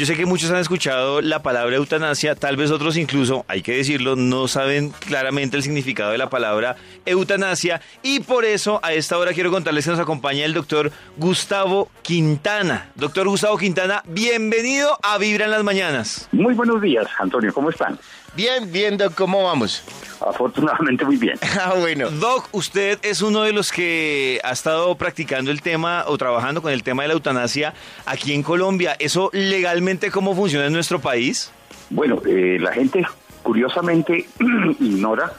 Yo sé que muchos han escuchado la palabra eutanasia, tal vez otros incluso, hay que decirlo, no saben claramente el significado de la palabra eutanasia y por eso a esta hora quiero contarles que nos acompaña el doctor Gustavo Quintana. Doctor Gustavo Quintana, bienvenido a Vibra en las Mañanas. Muy buenos días, Antonio, ¿cómo están? Bien, bien, Doc, ¿cómo vamos? Afortunadamente muy bien. Ah, bueno. Doc, usted es uno de los que ha estado practicando el tema o trabajando con el tema de la eutanasia aquí en Colombia. ¿Eso legalmente cómo funciona en nuestro país? Bueno, eh, la gente curiosamente ignora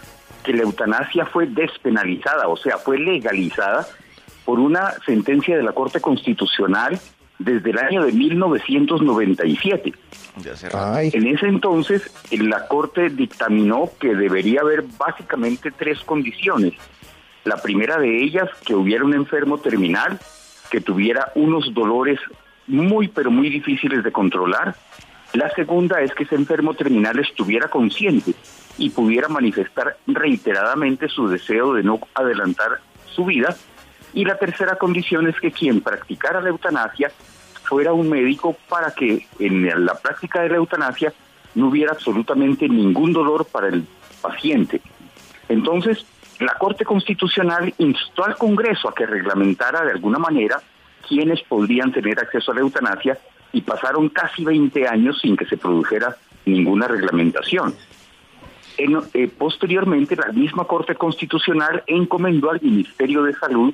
que la eutanasia fue despenalizada, o sea, fue legalizada por una sentencia de la Corte Constitucional desde el año de 1997. En ese entonces, la Corte dictaminó que debería haber básicamente tres condiciones. La primera de ellas, que hubiera un enfermo terminal, que tuviera unos dolores muy, pero muy difíciles de controlar. La segunda es que ese enfermo terminal estuviera consciente y pudiera manifestar reiteradamente su deseo de no adelantar su vida. Y la tercera condición es que quien practicara la eutanasia fuera un médico para que en la práctica de la eutanasia no hubiera absolutamente ningún dolor para el paciente. Entonces, la Corte Constitucional instó al Congreso a que reglamentara de alguna manera quiénes podrían tener acceso a la eutanasia y pasaron casi 20 años sin que se produjera ninguna reglamentación. Eh, posteriormente, la misma Corte Constitucional encomendó al Ministerio de Salud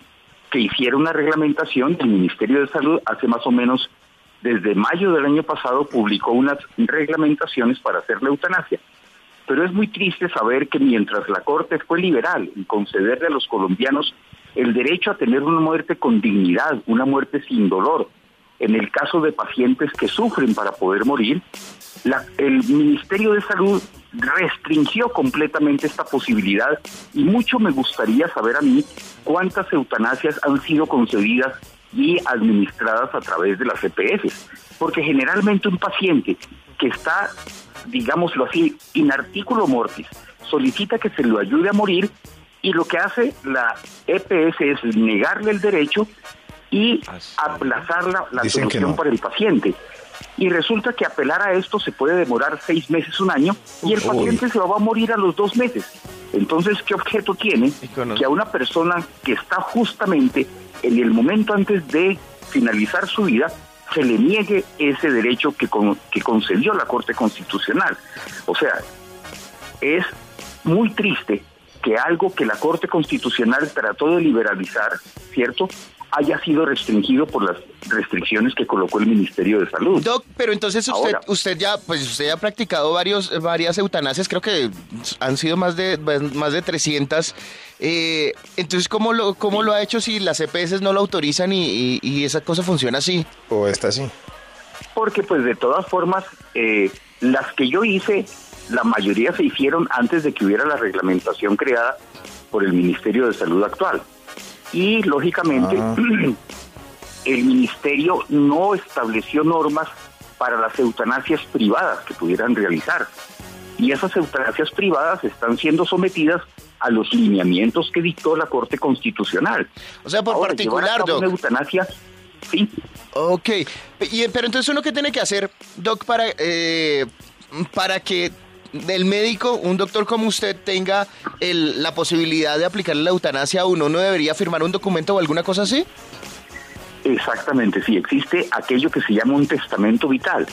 que hiciera una reglamentación. El Ministerio de Salud hace más o menos desde mayo del año pasado publicó unas reglamentaciones para hacer la eutanasia. Pero es muy triste saber que mientras la Corte fue liberal en concederle a los colombianos el derecho a tener una muerte con dignidad, una muerte sin dolor, en el caso de pacientes que sufren para poder morir, el Ministerio de Salud restringió completamente esta posibilidad y mucho me gustaría saber a mí cuántas eutanasias han sido concedidas y administradas a través de las EPS, porque generalmente un paciente que está, digámoslo así, in artículo mortis, solicita que se lo ayude a morir y lo que hace la EPS es negarle el derecho y aplazar la, solución para el paciente. Y resulta que apelar a esto se puede demorar seis meses, un año, y el paciente se va a morir a los dos meses. Entonces, ¿qué objeto tiene que a una persona que está justamente en el momento antes de finalizar su vida se le niegue ese derecho que, que concedió la Corte Constitucional? O sea, es muy triste que algo que la Corte Constitucional trató de liberalizar, ¿cierto? Haya sido restringido por las restricciones que colocó el Ministerio de Salud. Doc, pero entonces usted, usted ya, pues usted ya ha practicado varios, varias eutanasias, creo que han sido más de más de 300. Eh, entonces, ¿cómo lo, ¿cómo lo ha hecho si las EPS no lo autorizan y, esa cosa funciona así? ¿O está así? Porque pues de todas formas, eh, las que yo hice, la mayoría se hicieron antes de que hubiera la reglamentación creada por el Ministerio de Salud actual y lógicamente ah. el ministerio no estableció normas para las eutanasias privadas que pudieran realizar. Y esas eutanasias privadas están siendo sometidas a los lineamientos que dictó la Corte Constitucional. O sea, por particular, Doc. Una eutanasia, sí. Ok, pero entonces uno que tiene que hacer, Doc, para, eh, para que el médico, un doctor como usted, tenga la posibilidad de aplicar la eutanasia a uno, ¿no debería firmar un documento o alguna cosa así? Exactamente, sí, existe aquello que se llama un testamento vital.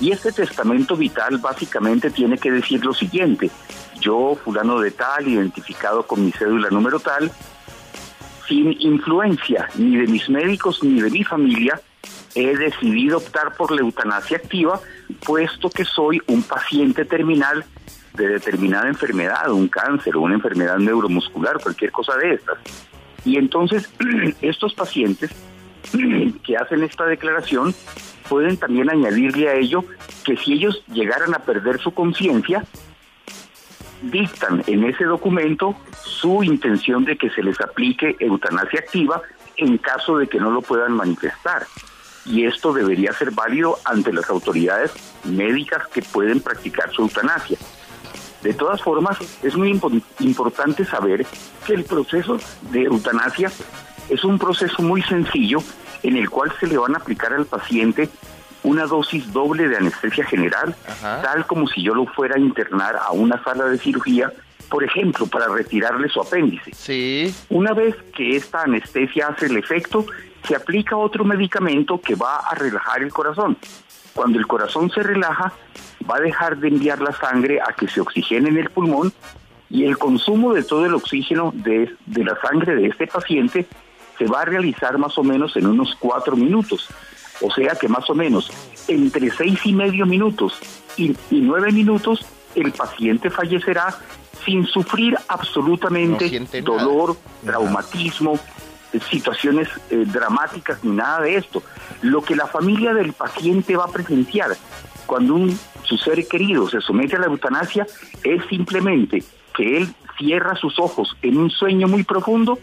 Y este testamento vital básicamente tiene que decir lo siguiente, yo, fulano de tal, identificado con mi cédula número tal, sin influencia ni de mis médicos ni de mi familia, he decidido optar por la eutanasia activa, puesto que soy un paciente terminal de determinada enfermedad, un cáncer una enfermedad neuromuscular, cualquier cosa de estas. Y entonces estos pacientes que hacen esta declaración pueden también añadirle a ello que si ellos llegaran a perder su conciencia, dictan en ese documento su intención de que se les aplique eutanasia activa en caso de que no lo puedan manifestar y esto debería ser válido ante las autoridades médicas que pueden practicar su eutanasia. De todas formas, es muy importante saber que el proceso de eutanasia es un proceso muy sencillo en el cual se le van a aplicar al paciente una dosis doble de anestesia general, tal como si yo lo fuera a internar a una sala de cirugía, por ejemplo, para retirarle su apéndice. Sí. Una vez que esta anestesia hace el efecto, se aplica otro medicamento que va a relajar el corazón. Cuando el corazón se relaja, va a dejar de enviar la sangre a que se oxigene en el pulmón y el consumo de todo el oxígeno de, de la sangre de este paciente se va a realizar más o menos en unos cuatro minutos. O sea que más o menos entre seis y medio minutos y, nueve minutos el paciente fallecerá sin sufrir absolutamente dolor, traumatismo, situaciones eh, dramáticas ni nada de esto. Lo que la familia del paciente va a presenciar cuando un, su ser querido se somete a la eutanasia es simplemente que él cierra sus ojos en un sueño muy profundo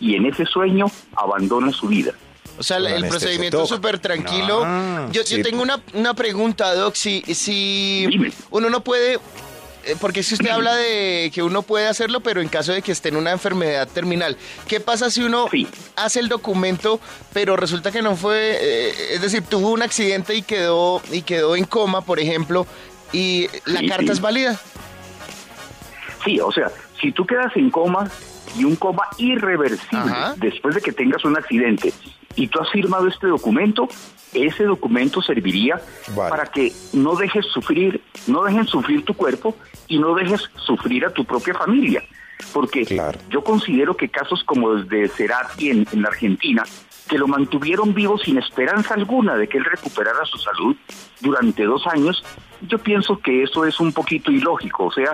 y en ese sueño abandona su vida. O sea, el procedimiento es súper tranquilo. yo, tengo una, una, pregunta, Doc. Si, si uno no puede, eh, porque si usted habla de que uno puede hacerlo, pero en caso de que esté en una enfermedad terminal, ¿qué pasa si uno hace el documento, pero resulta que no fue, eh, es decir, tuvo un accidente y quedó y quedó en coma, por ejemplo, y la carta es válida? Sí, o sea, si tú quedas en coma y un coma irreversible después de que tengas un accidente y tú has firmado este documento, ese documento serviría para que no dejes sufrir, no dejen sufrir tu cuerpo y no dejes sufrir a tu propia familia. Porque yo considero que casos como el de Cerati en, en la Argentina, que lo mantuvieron vivo sin esperanza alguna de que él recuperara su salud durante dos años, yo pienso que eso es un poquito ilógico. O sea,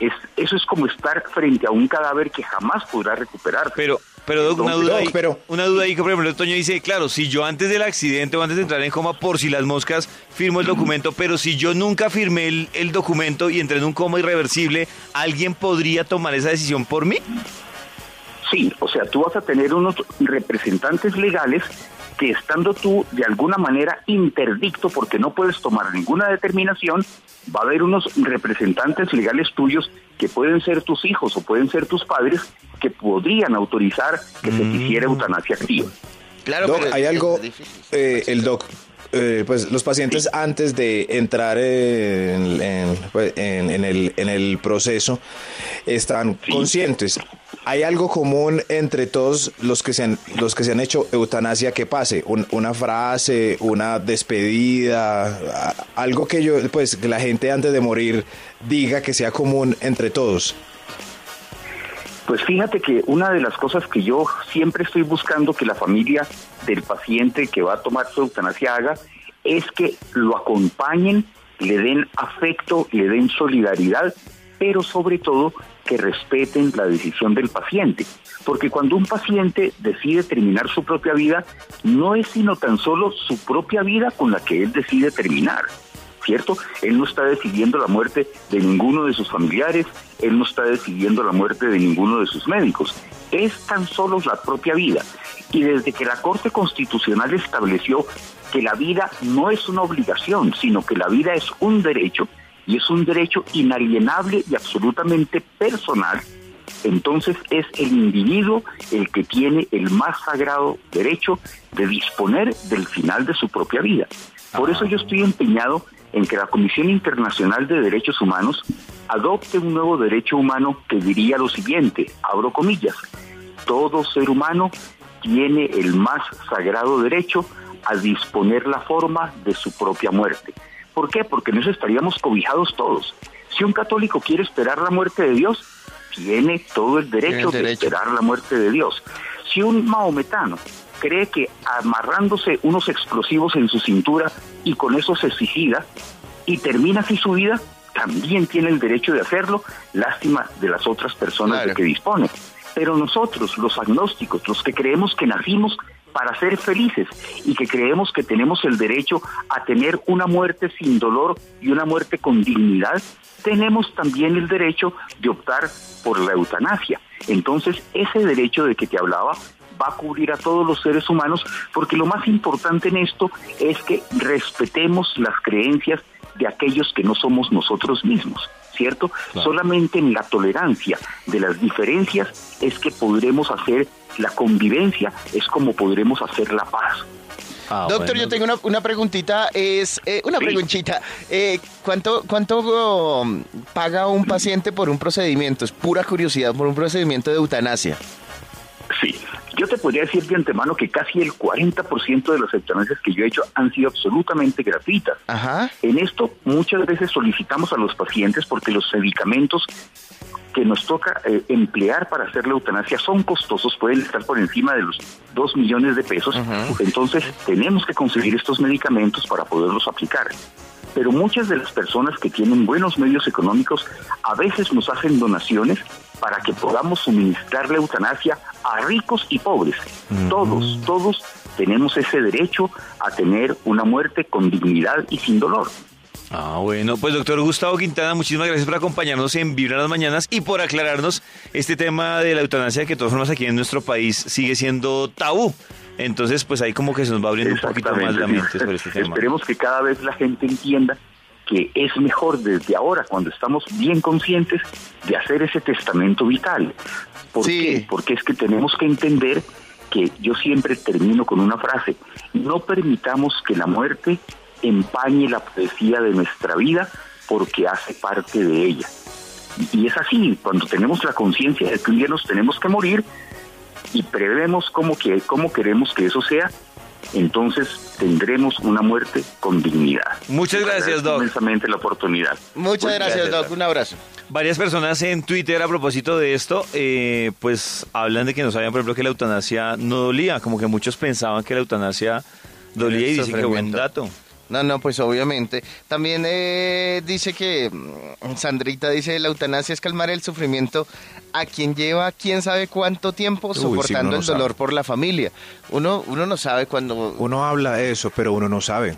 es, eso es como estar frente a un cadáver que jamás podrá recuperar. Pero, pero una duda ahí, pero... una duda ahí que por ejemplo Toño dice, claro, si yo antes del accidente o antes de entrar en coma por si las moscas firmo el documento, pero si yo nunca firmé el, el documento y entré en un coma irreversible, ¿alguien podría tomar esa decisión por mí? Sí, o sea, tú vas a tener unos representantes legales que estando tú de alguna manera interdicto porque no puedes tomar ninguna determinación, va a haber unos representantes legales tuyos que pueden ser tus hijos o pueden ser tus padres que podrían autorizar que se hiciera mm. eutanasia activa. Claro, doc, hay algo, eh, el doc, eh, pues los pacientes antes de entrar en, pues, el, en el proceso están conscientes hay algo común entre todos los que se han, los que se han hecho eutanasia que pase, una frase, una despedida, algo que yo, pues, que la gente antes de morir diga que sea común entre todos. Pues fíjate que una de las cosas que yo siempre estoy buscando que la familia del paciente que va a tomar su eutanasia haga es que lo acompañen, le den afecto, le den solidaridad, pero sobre todo que respeten la decisión del paciente. Porque cuando un paciente decide terminar su propia vida, no es sino tan solo su propia vida con la que él decide terminar. ¿Cierto? Él no está decidiendo la muerte de ninguno de sus familiares, él no está decidiendo la muerte de ninguno de sus médicos. Es tan solo la propia vida. Y desde que la Corte Constitucional estableció que la vida no es una obligación, sino que la vida es un derecho, y es un derecho inalienable y absolutamente personal, entonces es el individuo el que tiene el más sagrado derecho de disponer del final de su propia vida. Por eso yo estoy empeñado en que la Comisión Internacional de Derechos Humanos adopte un nuevo derecho humano que diría lo siguiente, abro comillas, todo ser humano tiene el más sagrado derecho a disponer la forma de su propia muerte. ¿Por qué? Porque en eso estaríamos cobijados todos. Si un católico quiere esperar la muerte de Dios, tiene todo el derecho, de esperar la muerte de Dios. Si un maometano cree que amarrándose unos explosivos en su cintura y con eso se suicida y termina así su vida, también tiene el derecho de hacerlo, lástima de las otras personas de que dispone. Pero nosotros, los agnósticos, los que creemos que nacimos para ser felices y que creemos que tenemos el derecho a tener una muerte sin dolor y una muerte con dignidad, tenemos también el derecho de optar por la eutanasia. Entonces, ese derecho de que te hablaba va a cubrir a todos los seres humanos porque lo más importante en esto es que respetemos las creencias de aquellos que no somos nosotros mismos. ¿Cierto? Solamente en la tolerancia de las diferencias es que podremos hacer la convivencia, es como podremos hacer la paz. Ah, Doctor, yo tengo una, preguntita, es eh, una preguntita. Eh, ¿Cuánto, cuánto um, paga un paciente por un procedimiento? Es pura curiosidad, por un procedimiento de eutanasia. Sí, yo te podría decir de antemano que casi el 40% de las eutanasias que yo he hecho han sido absolutamente gratuitas. Ajá. En esto muchas veces solicitamos a los pacientes porque los medicamentos que nos toca eh, emplear para hacer la eutanasia son costosos, pueden estar por encima de los 2 millones de pesos, entonces tenemos que conseguir estos medicamentos para poderlos aplicar. Pero muchas de las personas que tienen buenos medios económicos a veces nos hacen donaciones para que podamos suministrar la eutanasia a ricos y pobres. Todos, todos tenemos ese derecho a tener una muerte con dignidad y sin dolor. Ah, bueno, pues doctor Gustavo Quintana, muchísimas gracias por acompañarnos en Vibra las Mañanas y por aclararnos este tema de la eutanasia que de todas formas aquí en nuestro país sigue siendo tabú. Entonces, pues ahí como que se nos va abriendo un poquito más la mente sobre este tema. Esperemos que cada vez la gente entienda que es mejor desde ahora, cuando estamos bien conscientes, de hacer ese testamento vital. ¿Por qué? Porque es que tenemos que entender que yo siempre termino con una frase, no permitamos que la muerte empañe la poesía de nuestra vida porque hace parte de ella. Y es así, cuando tenemos la conciencia de que un día nos tenemos que morir y prevemos cómo, que, cómo queremos que eso sea, entonces tendremos una muerte con dignidad. Muchas gracias, Doc. Inmensamente la oportunidad. Muchas gracias, Doc. Un abrazo. Varias personas en Twitter a propósito de esto, eh, pues hablan de que no sabían, por ejemplo, que la eutanasia no dolía, como que muchos pensaban que la eutanasia dolía y dicen que buen dato. No, no, pues obviamente. También eh, dice que, mm, Sandrita dice, la eutanasia es calmar el sufrimiento a quien lleva quién sabe cuánto tiempo soportando el dolor por la familia. Uno, uno no sabe cuando... Uno habla eso, pero uno no sabe.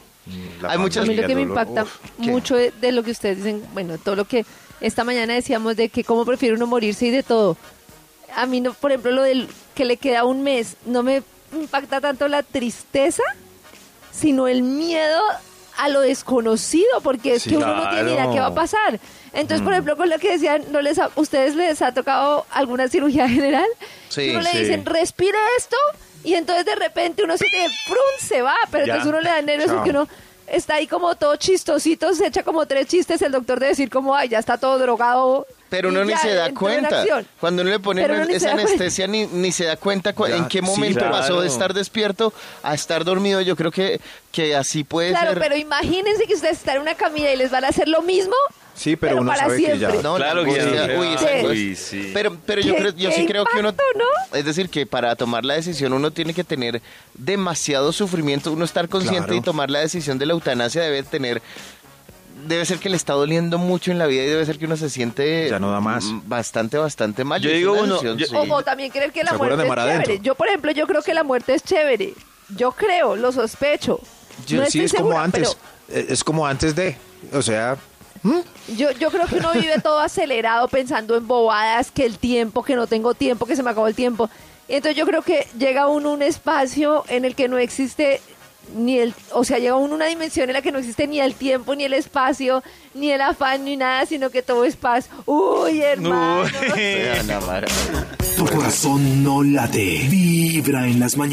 Hay muchas... A mí lo que me impacta mucho de, lo que ustedes dicen, bueno, todo lo que esta mañana decíamos de que cómo prefiere uno morirse y de todo. A mí, no, por ejemplo, lo del que le queda un mes, no me impacta tanto la tristeza sino el miedo a lo desconocido, porque es que uno no tiene idea qué va a pasar. Entonces, por mm. ejemplo, con lo que decían, ¿no les ¿ustedes les ha tocado alguna cirugía general? Sí, uno le dicen, respire esto, y entonces de repente uno se te se va, pero entonces uno le da nervios porque uno está ahí como todo chistosito, se echa como tres chistes el doctor de decir como, ay, ya está todo drogado. Pero uno ni se da cuenta. Cuando uno le pone esa anestesia ni, ni, se da cuenta en qué momento pasó de estar despierto a estar dormido. Yo creo que, que así puede ser. Claro, pero imagínense que ustedes están en una camilla y les van a hacer lo mismo. Sí, pero, uno sabe que ya. claro que sí. Pero, pero yo, creo, yo sí creo que uno. Es decir, que para tomar la decisión uno tiene que tener demasiado sufrimiento. Uno estar consciente y tomar la decisión de la eutanasia debe tener debe ser que le está doliendo mucho en la vida y debe ser que uno se siente ya no da más. bastante, bastante mal. Yo digo uno, o también creer que la muerte es chévere. Yo, por ejemplo, yo creo que la muerte es chévere. Yo creo, lo sospecho. Yo, sí, es como antes. Eh, es como antes de, o sea, ¿Mm? Yo, yo creo que uno vive todo acelerado pensando en bobadas, que el tiempo, que no tengo tiempo, que se me acabó el tiempo. Entonces yo creo que llega uno a un espacio en el que no existe ni el, o sea, llega uno a una dimensión en la que no existe ni el tiempo, ni el espacio, ni el afán, ni nada, sino que todo es paz. Uy, hermano. tu corazón no late, vibra en las mañanas.